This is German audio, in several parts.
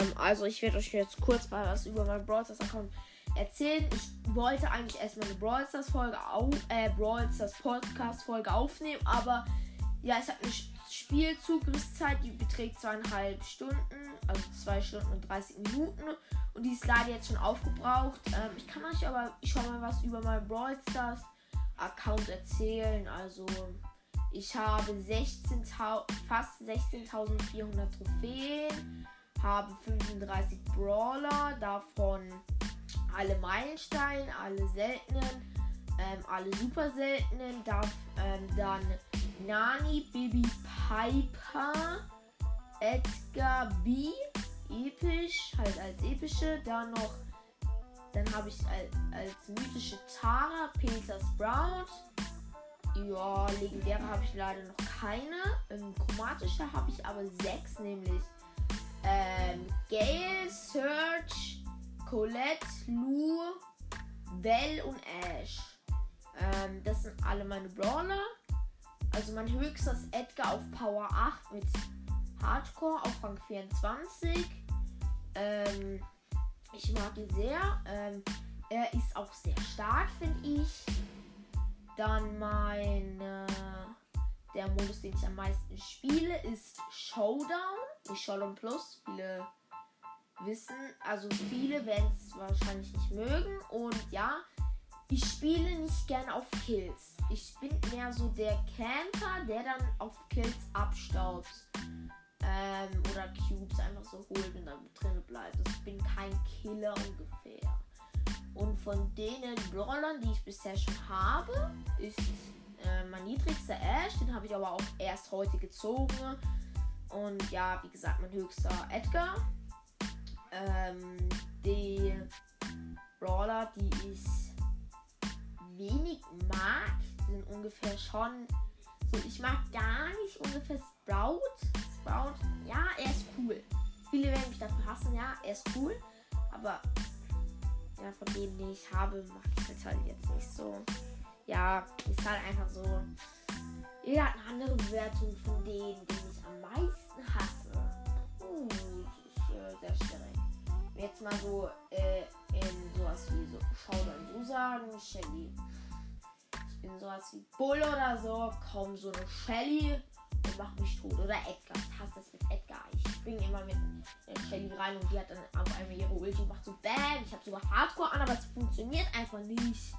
Ähm, also ich werde euch jetzt kurz mal was über meinen Brawl Stars Account erzählen. Ich wollte eigentlich erstmal eine Brawl Stars Folge auf, äh, Brawl Stars Podcast Folge aufnehmen, aber ja, es hat eine Spielzugriffszeit, die beträgt zweieinhalb Stunden, also zwei Stunden und 30 Minuten. Und die ist leider jetzt schon aufgebraucht. Ähm, ich kann euch aber schon mal was über meinen Brawl Stars Account erzählen. Also ich habe 16 fast 16.400 Trophäen, habe 35 Brawler, davon alle Meilensteine, alle seltenen, ähm, alle super seltenen, darf, ähm, dann Nani, Baby Piper, Edgar B, episch, halt als epische, dann noch, dann habe ich als, als mythische Tara, Peter Sprout, ja, legendäre habe ich leider noch keine. Ähm, chromatische habe ich aber sechs, nämlich ähm, Gale, Search, Colette, Lou, Bell und Ash. Ähm, das sind alle meine Brawler. Also mein höchstes Edgar auf Power 8 mit Hardcore auf Rang 24. Ähm, ich mag ihn sehr. Ähm, er ist auch sehr stark, finde ich. Dann mein äh, der Modus, den ich am meisten spiele, ist Showdown. Nicht Showdown Plus. Viele wissen, also viele werden es wahrscheinlich nicht mögen. Und ja, ich spiele nicht gerne auf Kills. Ich bin mehr so der Camper, der dann auf Kills abstaubt. Ähm, oder Cubes einfach so holt und dann drin bleibt. Also ich bin kein Killer ungefähr. Und von denen Brawlern, die ich bisher schon habe, ist äh, mein niedrigster Ash. Den habe ich aber auch erst heute gezogen. Und ja, wie gesagt, mein höchster Edgar. Ähm, die Brawler, die ich wenig mag, sind ungefähr schon so. Ich mag gar nicht ungefähr Sprout. Sprout, ja, er ist cool. Viele werden mich dafür hassen, ja, er ist cool. Aber ja, von denen, die ich habe, mag ich es halt jetzt nicht so. Ja, ist halt einfach so. Jeder hat eine andere Bewertung von denen, die ich am meisten hasse. Uh, das ist äh, sehr schwierig. Jetzt mal so äh, in sowas wie so, schau dann so sagen, Shelly. Ich bin sowas wie Bull oder so, kaum so eine Shelly und mach mich tot. Oder Edgar. Ich hasse das mit Edgar. Ich springe immer mit der Shelly rein und die hat dann auf einmal ihre Ulti und macht so BAM. Ich habe sogar Hardcore an, aber es funktioniert einfach nicht.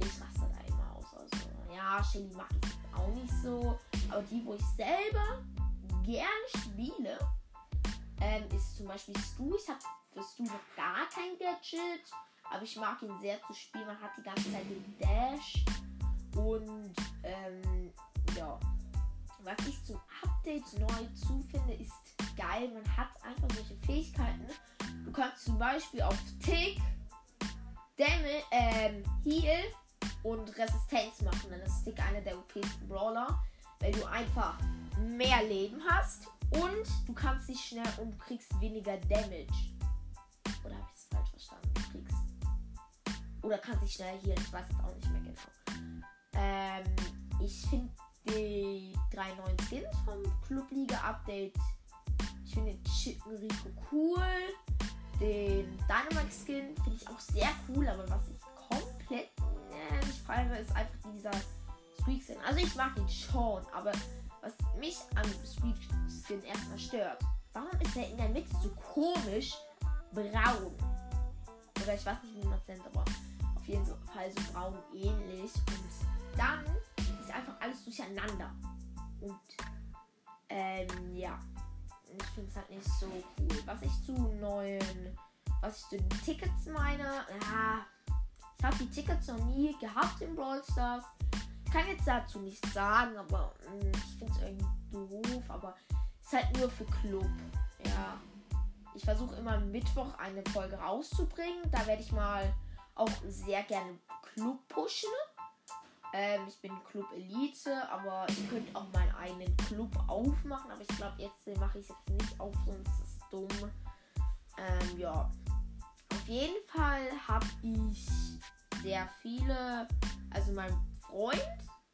Ich raste da immer aus. Also, ja, Shelly mag ich auch nicht so. Aber die, wo ich selber gerne spiele, ähm, ist zum Beispiel Stu. Ich habe für Stu noch gar kein Gadget. Aber ich mag ihn sehr zu spielen. Man hat die ganze Zeit den Dash. Und ähm, ja, was ich zum Update neu zufinde, ist geil. Man hat einfach solche Fähigkeiten. Du kannst zum Beispiel auf Tick, Damage, ähm, Heal und Resistenz machen. Dann ist Tick einer der OPsten Brawler, weil du einfach mehr Leben hast und du kannst dich schnell und kriegst weniger Damage. Oder habe ich es falsch verstanden? Du kriegst. Oder kannst dich schneller healen. Ich weiß es auch nicht mehr genau. Ähm, ich finde die drei neuen Skins vom Clubliga Update. Ich finde den Chicken Rico cool. Den Dynamax Skin finde ich auch sehr cool, aber was ich komplett feiere, ist einfach dieser Squeak Skin. Also ich mag ihn schon, aber was mich am Squeak Skin erstmal stört, warum ist er in der Mitte so komisch braun? Oder ich weiß nicht, wie man es nennt, aber auf jeden Fall so braun ähnlich. Und dann einfach alles durcheinander. Und ähm, ja. Ich finde es halt nicht so cool. Was ich zu neuen, was ich zu den Tickets meine, ja, habe die Tickets noch nie gehabt in Brawl Stars. Kann jetzt dazu nichts sagen, aber mh, hm, ich finde es irgendwie doof, aber es ist halt nur für Club. Ja. Ich versuche immer Mittwoch eine Folge rauszubringen. Da werde ich mal auch sehr gerne Club pushen. Ähm, ich bin Club Elite, aber ich könnte auch meinen eigenen Club aufmachen. Aber ich glaube, jetzt mache ich es jetzt nicht auf, sonst ist es dumm. Ähm, ja. Auf jeden Fall habe ich sehr viele. Also mein Freund,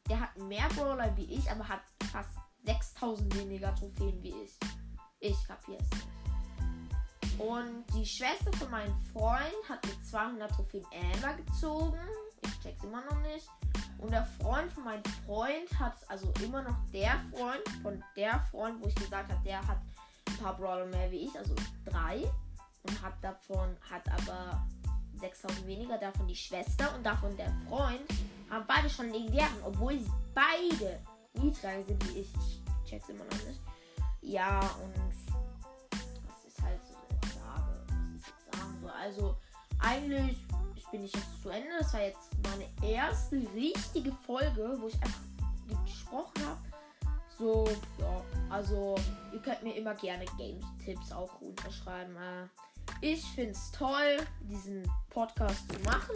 der hat mehr Brawler wie ich, aber hat fast 6000 weniger Trophäen wie ich. Ich kapiere es nicht. Und die Schwester von meinem Freund hat mit 200 Trophäen Amber gezogen. Ich check's immer noch nicht. Und der Freund von meinem Freund hat, also immer noch der Freund von der Freund, wo ich gesagt habe, der hat ein paar Brawler mehr wie ich, also drei. Und hat davon, hat aber 6000 weniger, davon die Schwester und davon der Freund. Haben beide schon legendären, obwohl sie beide niedriger sind wie ich. Ich check's immer noch nicht. Ja, und das ist halt so eine Frage, was ich sagen soll. Also, eigentlich bin ich jetzt zu Ende. Das war jetzt meine erste richtige Folge, wo ich einfach gesprochen habe. So, ja, also ihr könnt mir immer gerne Games-Tipps auch unterschreiben. Äh, ich finde es toll, diesen Podcast zu machen.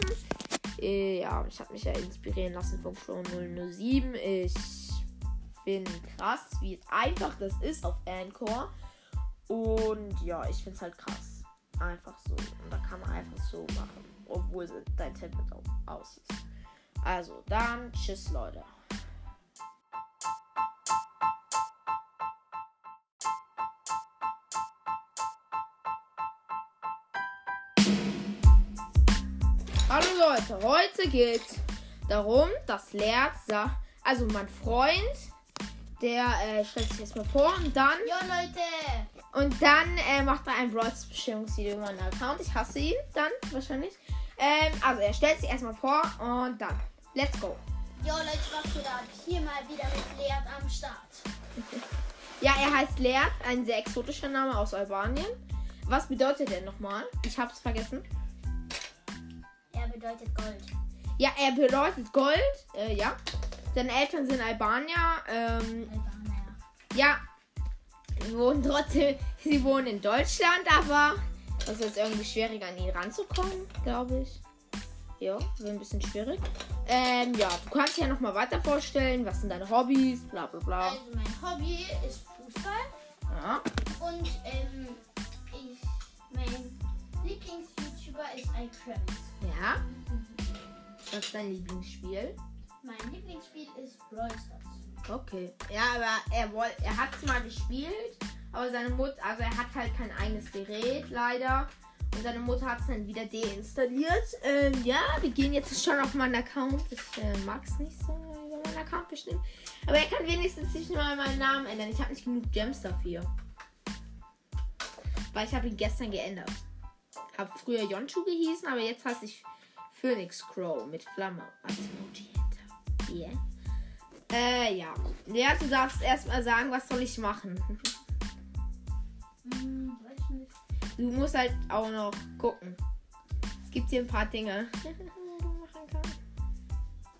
Äh, ja, ich habe mich ja inspirieren lassen von Crow 007. Ich bin krass, wie einfach das ist auf Anchor. Und ja, ich finde es halt krass. Einfach so. Und da kann man einfach so machen obwohl dein Tablet auch aus ist. Also, dann tschüss, Leute. Leute, heute geht darum, dass Lerz sagt, also mein Freund, der äh, stellt sich jetzt mal vor und dann. Jo Leute! Und dann äh, macht er ein Brawls Bestimmungsvideo über meinen Account. Ich hasse ihn dann wahrscheinlich. Ähm, also er stellt sich erstmal vor und dann. Let's go. Jo Leute, was geht ab? Hier mal wieder mit Leert am Start. ja, er heißt Leert, ein sehr exotischer Name aus Albanien. Was bedeutet der nochmal? Ich hab's vergessen. Bedeutet Gold. Ja, er bedeutet Gold. Äh, ja. Seine Eltern sind Albanier. Ähm, Albanier. Ja. Sie wohnen trotzdem. Sie wohnen in Deutschland, aber das ist irgendwie schwieriger an ihn ranzukommen, glaube ich. Ja, wäre ein bisschen schwierig. Ähm, ja, du kannst dich ja nochmal weiter vorstellen. Was sind deine Hobbys? Bla bla bla. Also mein Hobby ist Fußball. Ja. Und ähm, ich, mein Lieblings-YouTuber ist iCravis. Ja. Was ist dein Lieblingsspiel? Mein Lieblingsspiel ist Brawl Stars. Okay. Ja, aber er, er hat es mal gespielt aber seine Mutter, also er hat halt kein eigenes Gerät, leider. Und seine Mutter hat es dann wieder deinstalliert. Ähm, ja, wir gehen jetzt schon auf meinen Account. Ich äh, mag es nicht so über meinen Account bestimmt. Aber er kann wenigstens nicht mal meinen Namen ändern. Ich habe nicht genug Gems dafür. Weil ich habe ihn gestern geändert. Habe früher Yonchu gehießen, aber jetzt heiße ich Phoenix Crow mit Flamme als Emoji hinter. Yeah. Äh, ja. Ja, du darfst erstmal sagen, was soll ich machen? Hm, weiß nicht. Du musst halt auch noch gucken. Es gibt hier ein paar Dinge, du machen kannst.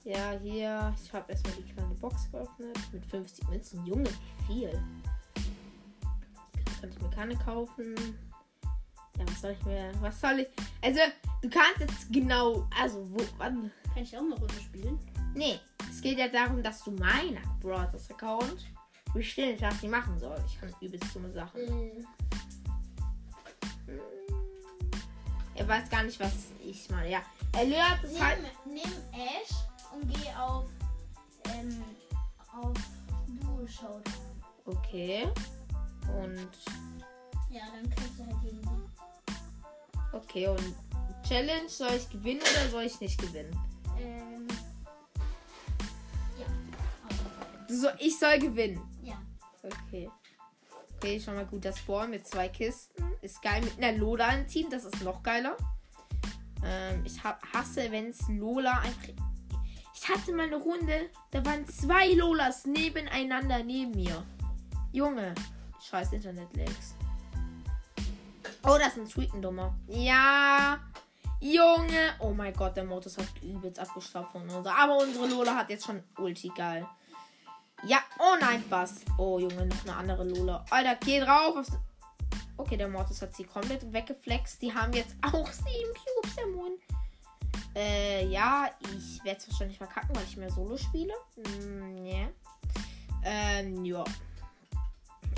Ja, hier. Ich habe erstmal die kleine Box geöffnet. Mit 50 Münzen. Junge, wie viel? Kann ich mir keine kaufen. Ja, was soll ich mir. Was soll ich. Also, du kannst jetzt genau. Also, wo. Wann? Kann ich auch eine Runde spielen? Nee. Es geht ja darum, dass du meinen Brothers Account bestimmt, was ich machen soll. Ich kann übelst dumme Sachen. Mhm. Er weiß gar nicht, was ich meine. Ja. Er lernt nimm, halt. Nimm Ash und geh auf, ähm, auf Duo Showdown. Okay. Und. Ja, dann kannst du halt gegen Okay, und Challenge, soll ich gewinnen oder soll ich nicht gewinnen? Ähm. Ja. So, ich soll gewinnen. Ja. Okay. Okay, schon mal gut. Das Spawn mit zwei Kisten. Ist geil mit einer Lola im Team. Das ist noch geiler. Ähm, ich hasse, wenn es Lola einfach. Ich hatte mal eine Runde, da waren zwei Lolas nebeneinander neben mir. Junge. Scheiß Internet-Lags. Oh, das ist ein Sweeten-Dummer. Ja. Junge. Oh mein Gott, der Modus hat übelst abgestraft von uns. Aber unsere Lola hat jetzt schon Ulti geil. Ja, oh nein, was? Oh, Junge, noch eine andere Lola. Alter, geh drauf. Okay, der Mortis hat sie komplett weggeflext. Die haben jetzt auch sieben Cubes, der Mond. Äh, ja, ich werde es wahrscheinlich verkacken, weil ich mehr Solo spiele. Mm, yeah. Ähm, ja.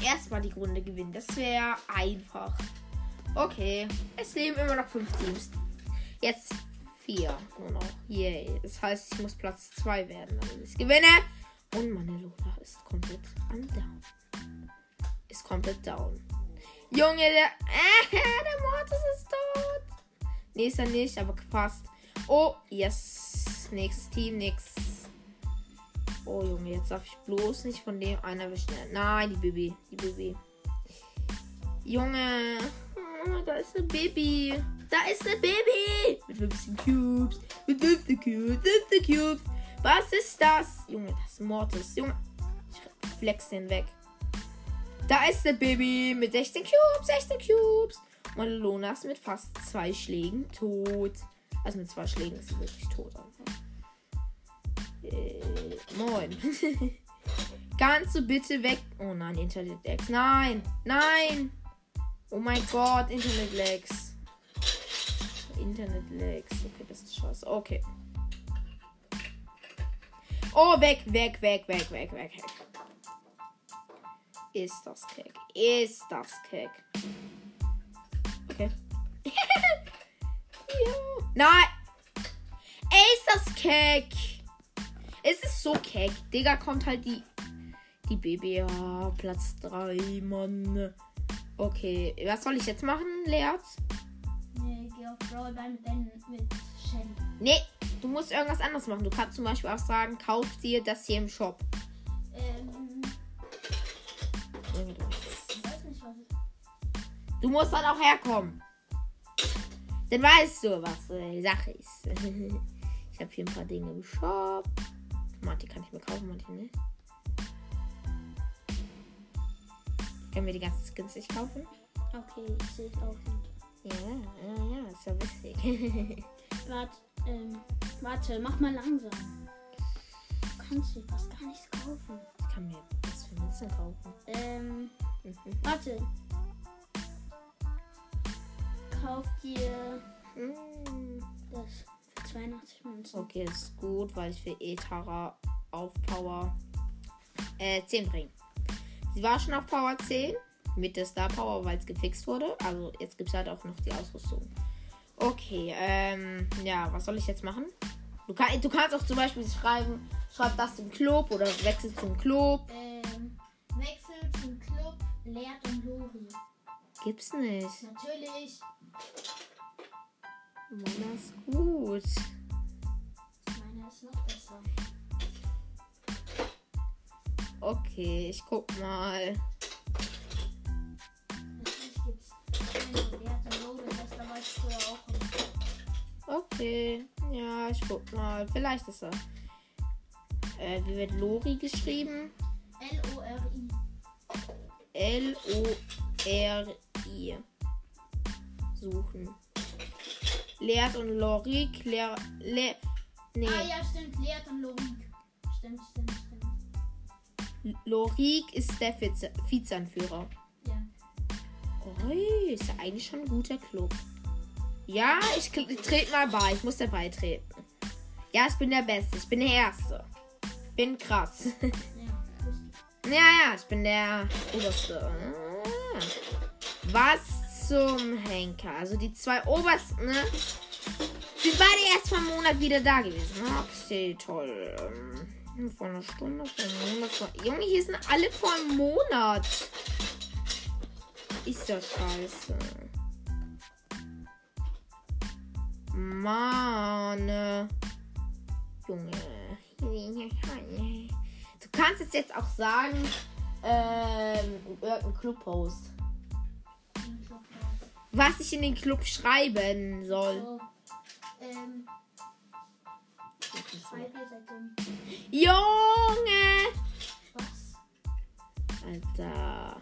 Erstmal die Runde gewinnen. Das wäre einfach. Okay. Es leben immer noch fünf Teams. Jetzt vier nur noch. Yay. Das heißt, ich muss Platz zwei werden, damit ich gewinne. Und meine Lola ist komplett am Down. Ist komplett down. Junge, der. Äh, der Mortis ist tot. Nee, ist er nicht, aber fast. Oh, yes. Nächstes Team, nix. Oh, Junge, jetzt darf ich bloß nicht von dem einen erwischen. Nein, die Baby. Die Baby. Junge. Oh, da ist ein Baby. Da ist ein Baby. Mit 15 Cubes. Mit 15 Cubes. 15 Cubes. Was ist das? Junge, das ist Mortis. Junge. Ich flex den weg. Da ist der Baby mit 16 Cubes. 16 Cubes. Und Lona ist mit fast zwei Schlägen tot. Also mit zwei Schlägen ist sie wirklich tot. Einfach. Äh, moin. Kannst du bitte weg? Oh nein, Internet-Lags. Nein, nein. Oh mein Gott, Internet-Lags. Internet-Lags. Okay, das ist scheiße. Okay. Oh, weg, weg, weg, weg, weg, weg, weg. Ist das keck. Ist das keck. Okay. ja. Nein. Ey, ist das keck. Es ist so keck. Digga, kommt halt die. Die BBA. Platz 3, Mann. Okay, was soll ich jetzt machen, Leert? Nee, geh auf Brawl Ball mit deinen mit Shelly. Nee, du musst irgendwas anderes machen. Du kannst zum Beispiel auch sagen, kauf dir das hier im Shop. Ähm, ich weiß nicht, was es Du musst dann auch herkommen. Dann weißt du, was die Sache ist. ich habe hier ein paar Dinge im Shop. Manche kann ich mir kaufen, manche nicht. Können wir die ganzen Skins nicht kaufen? Okay, ich sehe es auch nicht. Ja, ja, ja, ist ja wichtig. Warte, ähm, warte, mach mal langsam. Du kannst dir fast gar nichts kaufen. ich kann mir was für Münzen kaufen. Ähm, Mhm. warte. Kauf dir das für 82 Münzen. Okay, ist gut, weil ich will Etara auf Power äh, 10 bringen. Sie war schon auf Power 10 mit der Star Power, weil es gefixt wurde. Also jetzt gibt es halt auch noch die Ausrüstung. Okay, ähm, ja, was soll ich jetzt machen? Du, kann, du kannst auch zum Beispiel schreiben, schreib das zum Club oder wechsel zum Club. Ähm, Wechsel zum Club Leert und Lori. Gibt's nicht. Natürlich. Das ist gut. Meine ist noch besser. Okay, ich guck mal. Okay, ja, ich guck mal. Vielleicht ist er. Äh, wie wird Lori geschrieben? L-O-R-I. L-O-R-I. Suchen. Leert und Lorik. Leer. Le nee, Ah ja, stimmt. Leert und Lorik. Stimmt, stimmt. Lorik ist der Vize Vizeanführer. Ja. Oh, ist ja eigentlich schon ein guter Club. Ja, ich, trete mal bei. Ich muss dabei treten. Ja, ich bin der Beste. Ich bin der Erste. Bin krass. Ja. Ja, ja, ich bin der Oberste. Ah. Was zum Henker? Also die zwei Obersten, ne? Sind beide erst vor einem Monat wieder da gewesen. Okay, toll. Vor einer Stunde, vor einem Monat. Vor... Junge, hier sind alle vor einem Monat. Ist ja scheiße. Mann. Junge. Du kannst es jetzt auch sagen, ähm, irgendein Clubpost. Was ich in den Club schreiben soll. So. Ähm, Junge! Was? Alter.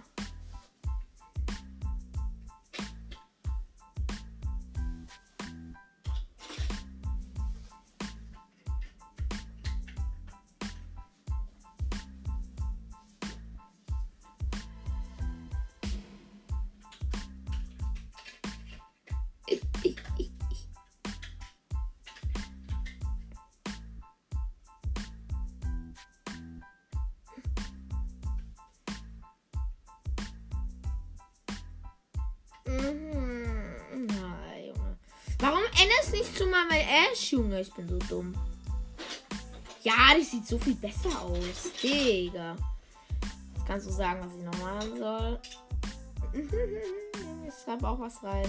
Du nicht zu bei Ash, Junge? Ich bin so dumm. Ja, die sieht so viel besser aus. Digga. Jetzt kannst du sagen, was ich noch machen soll. ich schreibe auch was rein.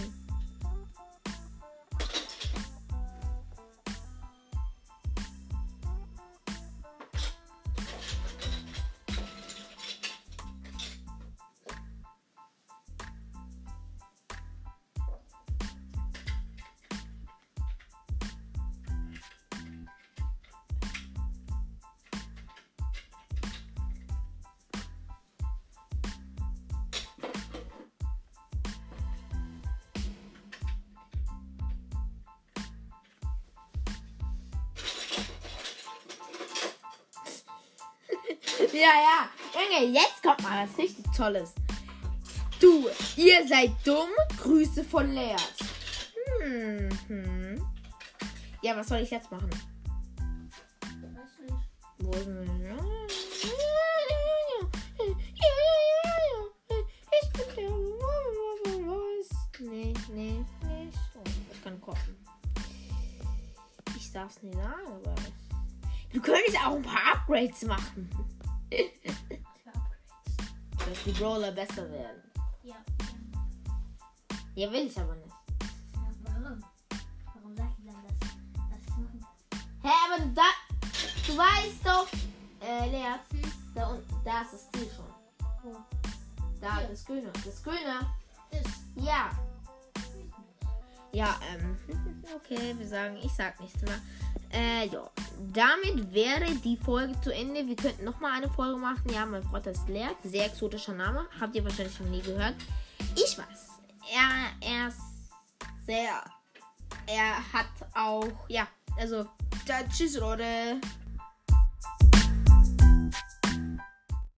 Ja, ja. Junge, jetzt kommt mal was richtig Tolles. Du, ihr seid dumm. Grüße von Leas. Hm, hm. Ja, was soll ich jetzt machen? Weißt du nicht. Wo ist denn... Nee, nee, nicht. Ich kann kochen. Ich darf's nicht sagen, aber... Du könntest auch ein paar Upgrades machen. Die Brawler besser werden. Ja. Ja, will ich aber nicht. ja. Warum? Warum sag ich dann, ich machen kann? Hä, aber du, da, du weißt doch, äh, Lea, da unten, da ist das Ziel schon. Wo? Da, Hier. das Grüne. Das Grüne. Das. Ja. Ja, ähm, okay, wir sagen, ich sag nichts mehr. Äh, ja. Damit wäre die Folge zu Ende. Wir könnten nochmal eine Folge machen. Ja, mein Freund ist leer. Sehr exotischer Name. Habt ihr wahrscheinlich noch nie gehört. Ich weiß. Er, er ist sehr. Er hat auch, ja, also, tschüss, Leute.